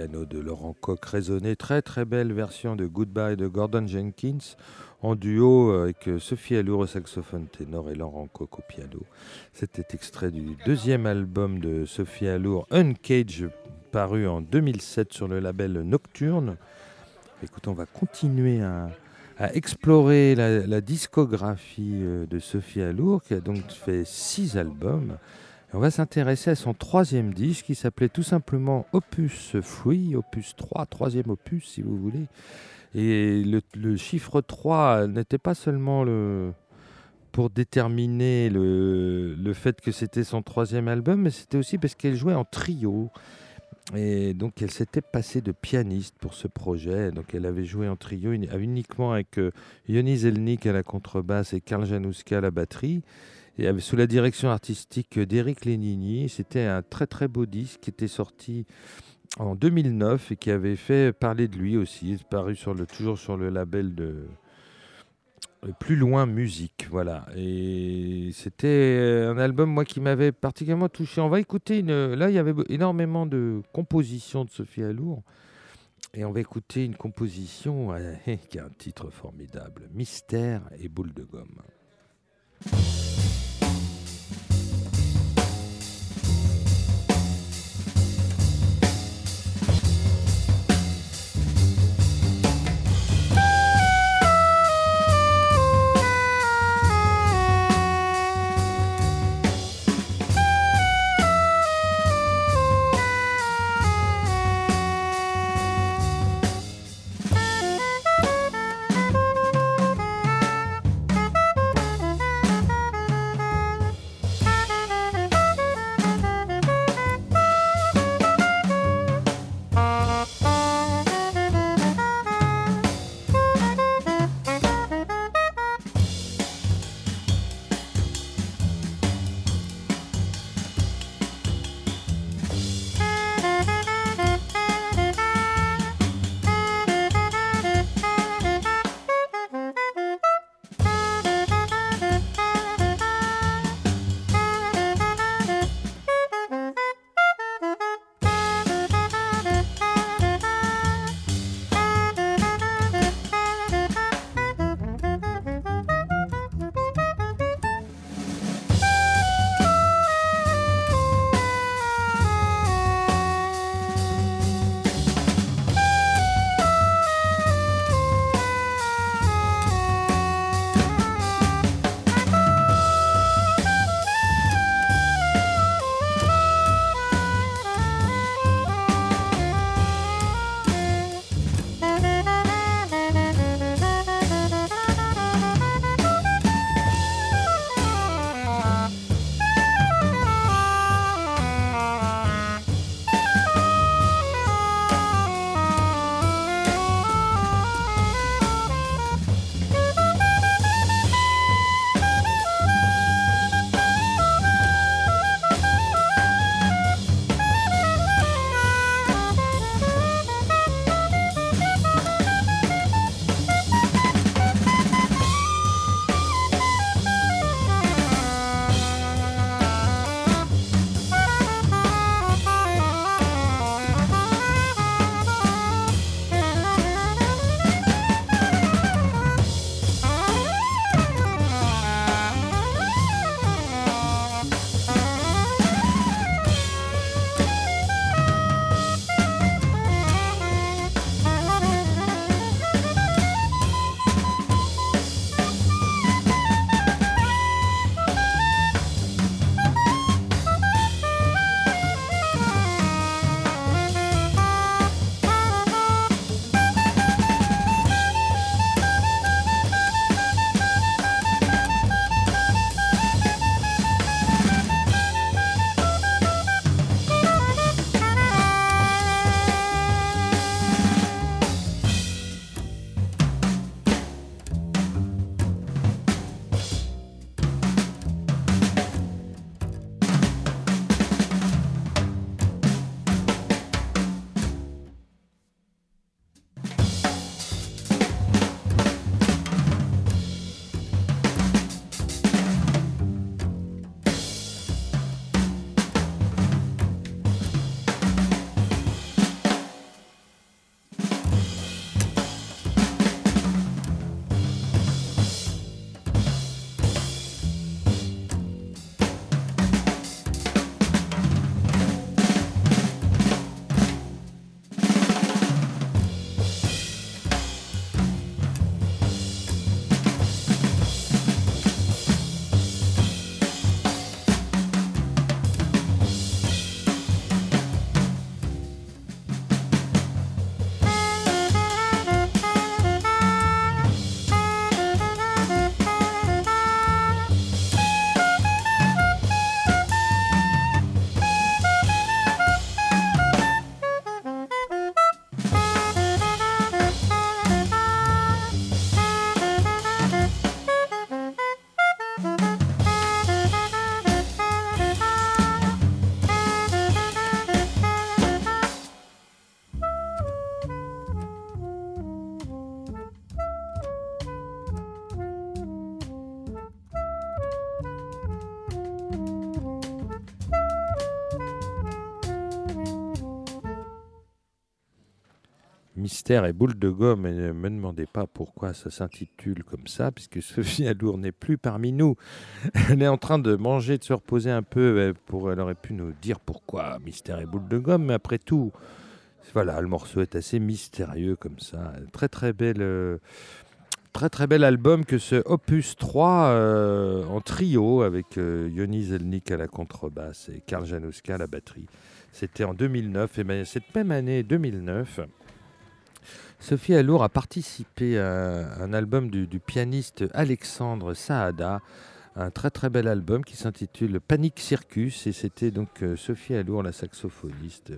Piano de Laurent Koch résonné. Très très belle version de Goodbye de Gordon Jenkins en duo avec euh, Sophie Allour au saxophone ténor et Laurent Koch au piano. C'était extrait du deuxième album de Sophie Allour, Uncage, paru en 2007 sur le label Nocturne. Écoute, on va continuer à, explorer la, discographie euh, de Sophie Allour, qui a donc fait six albums. On va s'intéresser à son troisième disque qui s'appelait tout simplement Opus Free, Opus 3, troisième opus si vous voulez. Et le, chiffre 3 n'était pas seulement le, pour déterminer le, fait que c'était son troisième album, mais c'était aussi parce qu'elle jouait en trio. Et donc elle s'était passée de pianiste pour ce projet. Donc elle avait joué en trio uniquement avec euh, Yoni Zelnik à la contrebasse et Karl Januska à la batterie. Et sous la direction artistique d'Éric Lénini. C'était un très très beau disque qui était sorti en 2009 et qui avait fait parler de lui aussi, paru sur le, toujours sur le label de Plus Loin Musique. Voilà. Et c'était un album, moi, qui m'avait particulièrement touché. On va écouter une. Là, il y avait énormément de compositions de Sophie Alour. Et on va écouter une composition [LAUGHS] qui a un titre formidable Mystère et boule de gomme. Mystère et boule de gomme, et ne me demandez pas pourquoi ça s'intitule comme ça, puisque Sophie Alour [LAUGHS] n'est plus parmi nous. [LAUGHS] Elle est en train de manger, de se reposer un peu. euh, Pour, elle aurait pu nous dire pourquoi Mystère et boule de gomme, mais après tout, voilà, le morceau est assez mystérieux comme ça. Très très belle. euh, Très très bel album que ce Opus 3 euh, en trio avec euh, Yoni Zelnik à la contrebasse et Karl Janowska à la batterie. C'était en 2009 et ben, cette même année 2009, Sophie Alour a participé à un album du, pianiste Alexandre Saada, un très très bel album qui s'intitule Panic Circus et c'était donc euh, Sophie Alour, la saxophoniste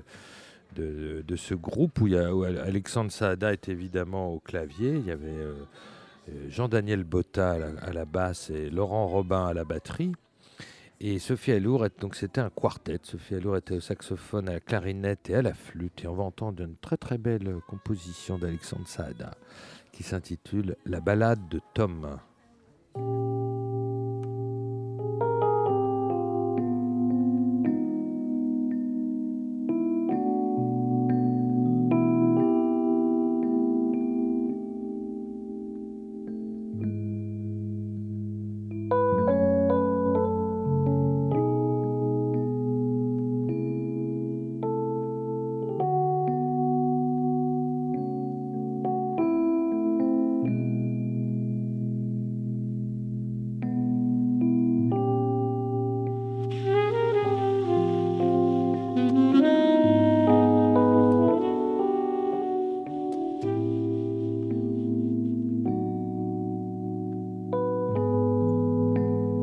de, ce groupe où, Alexandre Saada est évidemment au clavier, il y avait euh, euh, Jean-Daniel Botta à la basse et Laurent Robin à la batterie. Et Sophie Alour, donc c'était un quartet. Sophie Alour était au saxophone, à la clarinette et à la flûte. Et on va entendre une très très belle composition d'Alexandre Saada qui s'intitule La balade de Tom.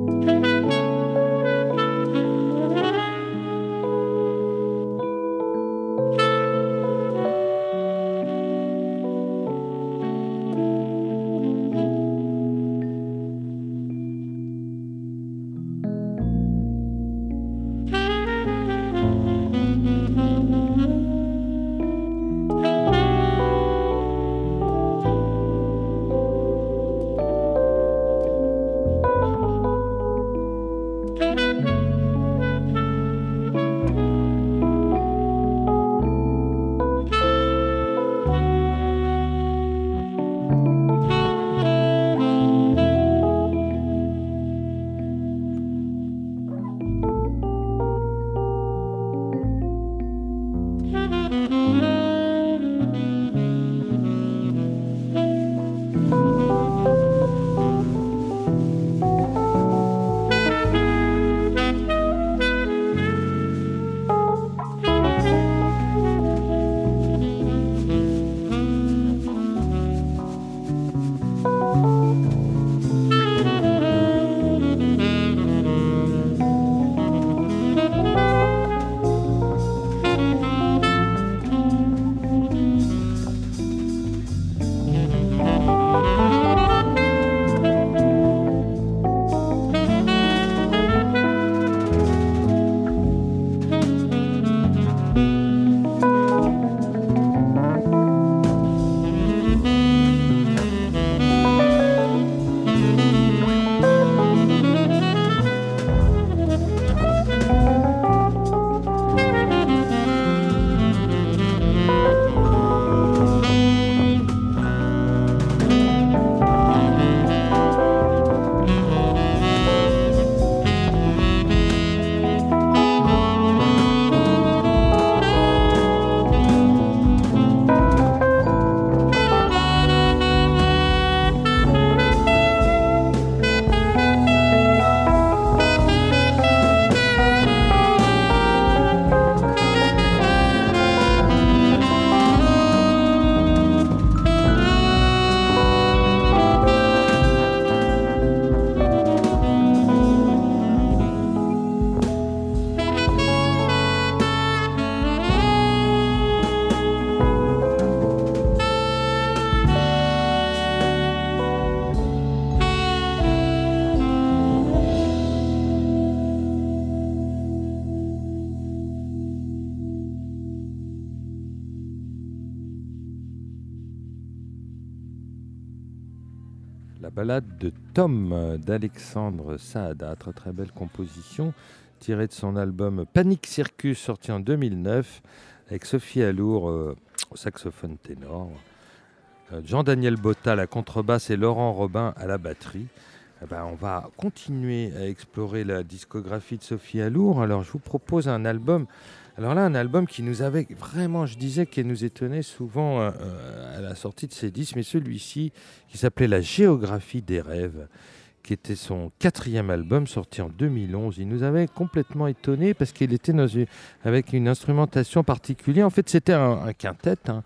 La balade de Tom euh, d'Alexandre Saada, très très belle composition tirée de son album Panic Circus sorti en 2009 avec Sophie Alour euh, au saxophone ténor. Jean-Daniel Botta à la contrebasse et Laurent Robin à la batterie. Eh ben, on va continuer à explorer la discographie de Sophie Alour. Alors je vous propose un album. Alors là, un album qui nous avait vraiment, je disais, qui nous étonnait souvent euh, euh, à la sortie de ses disques, mais celui-ci qui s'appelait La géographie des rêves, qui était son quatrième album sorti en 2011. Il nous avait complètement étonné parce qu'il était avec une instrumentation particulière. En fait, c'était un, quintet. Hein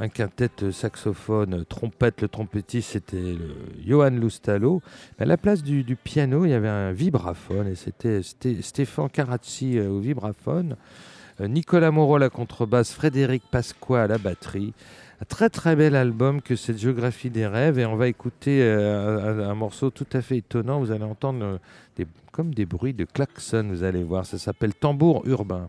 un quintet saxophone, trompette. Le trompettiste, c'était Johan Lustalo. À la place du, piano, il y avait un vibraphone et c'était Stéphane Carazzi euh, au vibraphone, euh, Nicolas Moreau à la contrebasse, Frédéric Pasqua à la batterie. Très très bel album que cette géographie des rêves et on va écouter euh, un, morceau tout à fait étonnant. Vous allez entendre comme des bruits de klaxon, vous allez voir. Ça s'appelle Tambour urbain.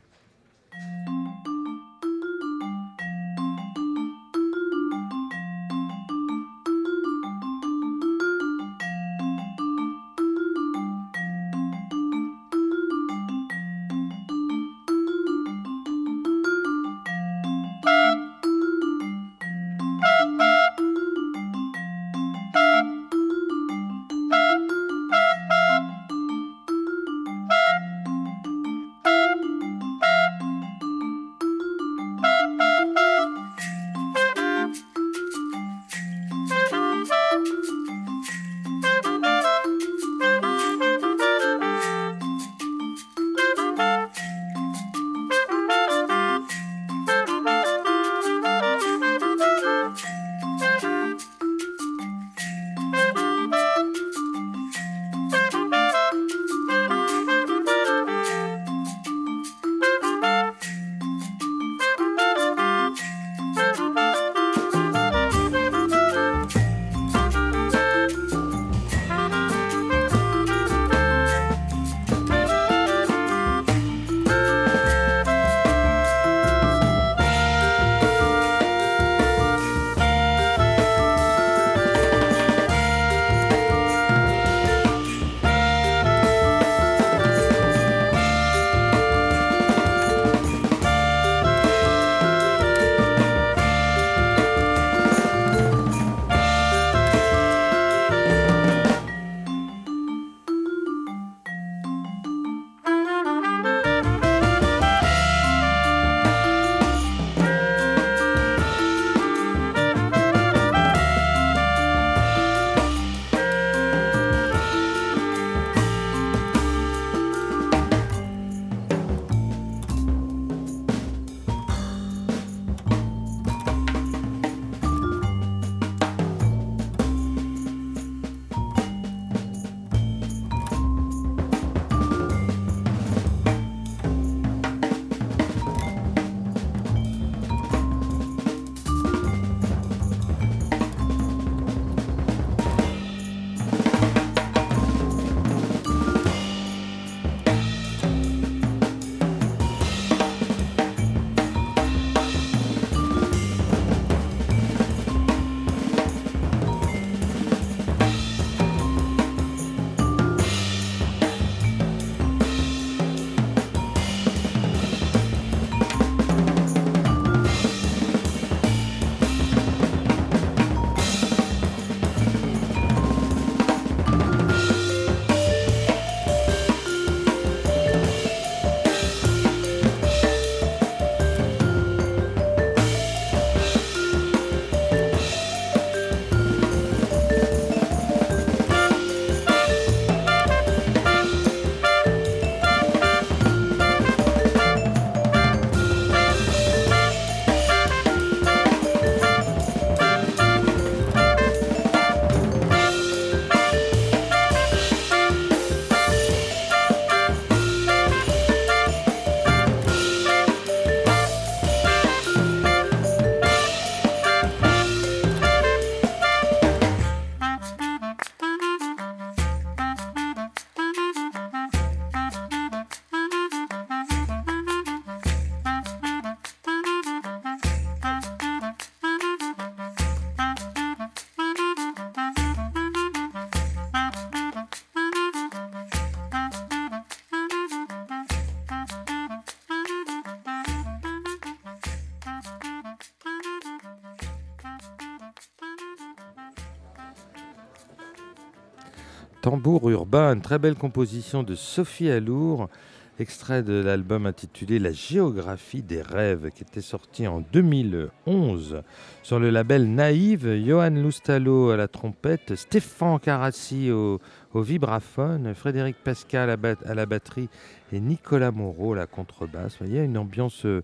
Tambour urbain, très belle composition de Sophie Alour, extrait de l'album intitulé La géographie des rêves, qui était sorti en 2011 sur le label Naïve. Johan Loustalo à la trompette, Stéphane Carassi au, vibraphone, Frédéric Pascal à, la batterie et Nicolas Moreau à la contrebasse. Y a une ambiance euh,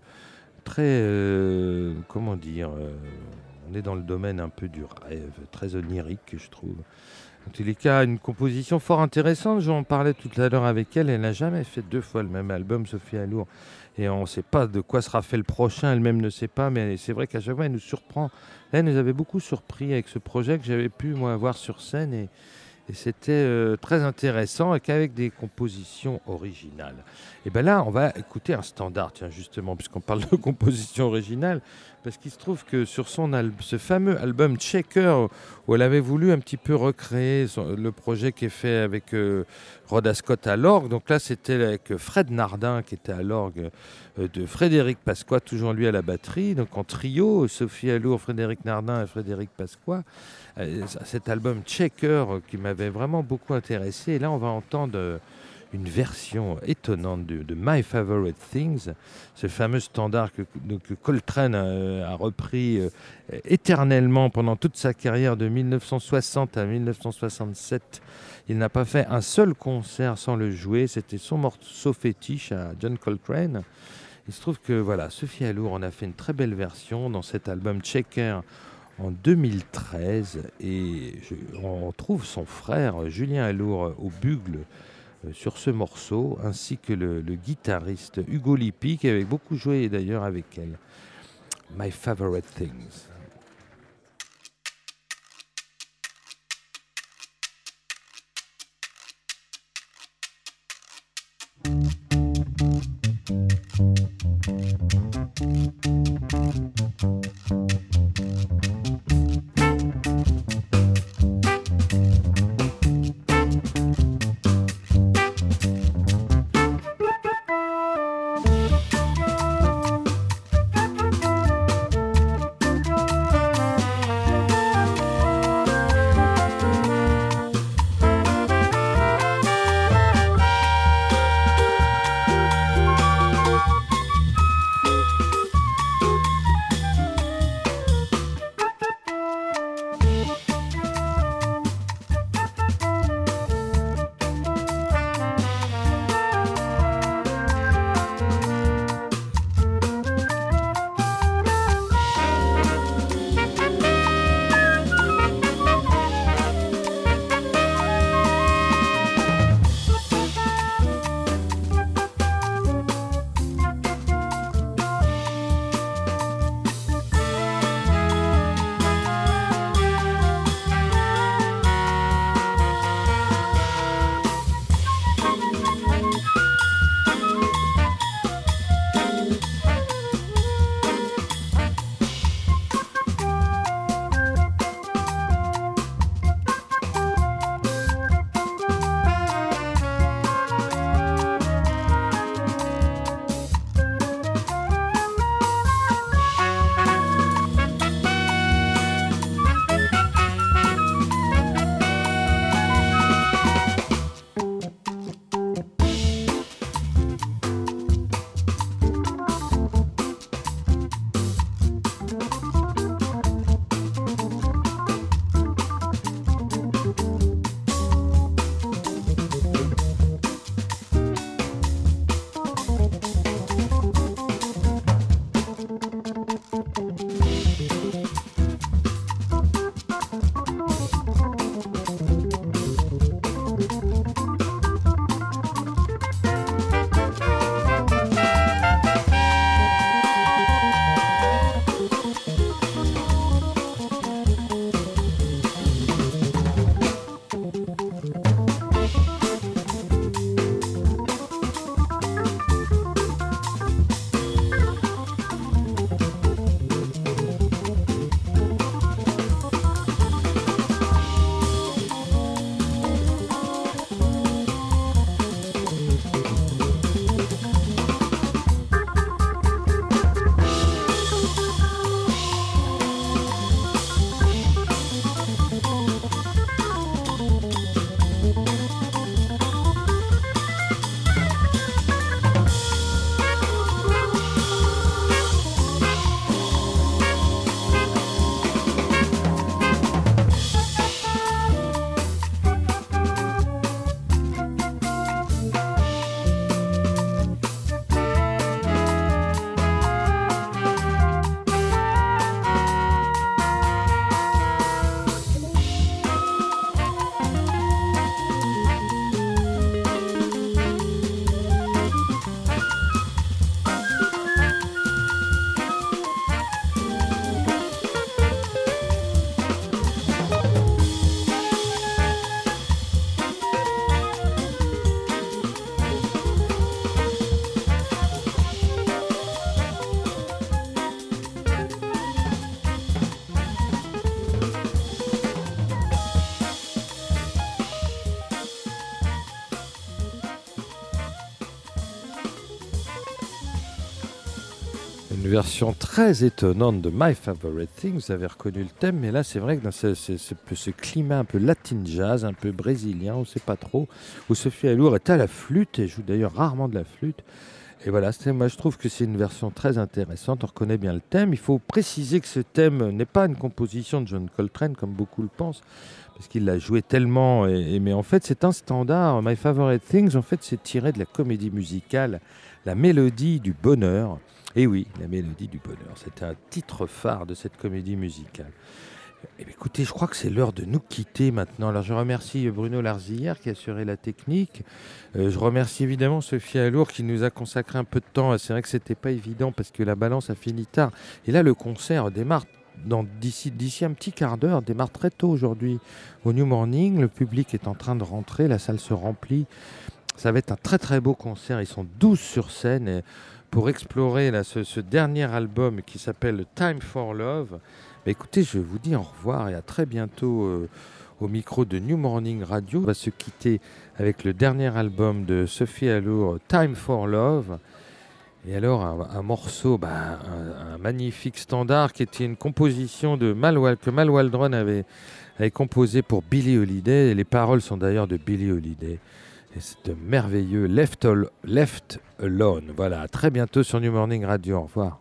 très, euh, comment dire, euh, on est dans le domaine un peu du rêve, très onirique, je trouve. Les cas, une composition fort intéressante. J'en parlais tout à l'heure avec elle. Elle n'a jamais fait deux fois le même album, Sophie Alour. Et on ne sait pas de quoi sera fait le prochain. Elle-même ne sait pas. Mais c'est vrai qu'à chaque fois, elle nous surprend. Elle nous avait beaucoup surpris avec ce projet que j'avais pu, moi, voir sur scène. C'était euh, très intéressant et qu'avec des compositions originales. Et bien là, on va écouter un standard, tiens, justement, puisqu'on parle de [LAUGHS] composition originale parce qu'il se trouve que sur son ce fameux album Checker, où elle avait voulu un petit peu recréer le projet qui est fait avec euh, Rhoda Scott à l'orgue, donc là c'était avec Fred Nardin qui était à l'orgue, euh, de Frédéric Pasqua, toujours lui à la batterie, donc en trio, Sophie Allour, Frédéric Nardin et Frédéric Pasqua. Euh, cet album Checker qui m'avait vraiment beaucoup intéressé, et là on va entendre une version étonnante de, My Favorite Things, ce fameux standard que, Coltrane a, repris euh, éternellement pendant toute sa carrière de 1960 à 1967. Il n'a pas fait un seul concert sans le jouer, c'était son morceau fétiche à John Coltrane. Il se trouve que voilà, Sophie Allour en a fait une très belle version dans cet album Checker en 2013 et on trouve son frère Julien Allour au bugle euh, sur ce morceau, ainsi que le, guitariste Hugo Lippi, qui avait beaucoup joué d'ailleurs avec elle. My Favorite Things. Version très étonnante de My Favorite Thing. Vous avez reconnu le thème, mais là, c'est vrai que dans ce, ce, climat un peu latin jazz, un peu brésilien, on ne sait pas trop, où Sophie Alour est à la flûte et joue d'ailleurs rarement de la flûte. Et voilà, moi je trouve que c'est une version très intéressante, on reconnaît bien le thème. Il faut préciser que ce thème n'est pas une composition de John Coltrane comme beaucoup le pensent, parce qu'il l'a joué tellement. Et, mais en fait, c'est un standard. My Favorite Things, en fait, c'est tiré de la comédie musicale, la mélodie du bonheur. Et oui, la mélodie du bonheur. C'était un titre phare de cette comédie musicale. Eh écoutez, je crois que c'est l'heure de nous quitter maintenant. Alors je remercie Bruno Larzillière qui a assuré la technique. Euh, je remercie évidemment Sophie Alour qui nous a consacré un peu de temps. C'est vrai que c'était pas évident parce que la balance a fini tard. Et là, le concert démarre d'ici, d'ici un petit quart d'heure, démarre très tôt aujourd'hui au New Morning. Le public est en train de rentrer, la salle se remplit. Ça va être un très très beau concert. Ils sont 12 sur scène pour explorer ce, dernier album qui s'appelle Time for Love. Bah, écoutez, je vous dis au revoir et à très bientôt euh, au micro de New Morning Radio. On va se quitter avec le dernier album de Sophie Allour, Time for Love. Et alors, un, morceau, bah, un, magnifique standard qui était une composition de que Mal Waldron avait, avait composé pour Billie Holiday. Les paroles sont d'ailleurs de Billie Holiday. Et c'est merveilleux Left, Left Alone. Voilà, à très bientôt sur New Morning Radio. Au revoir.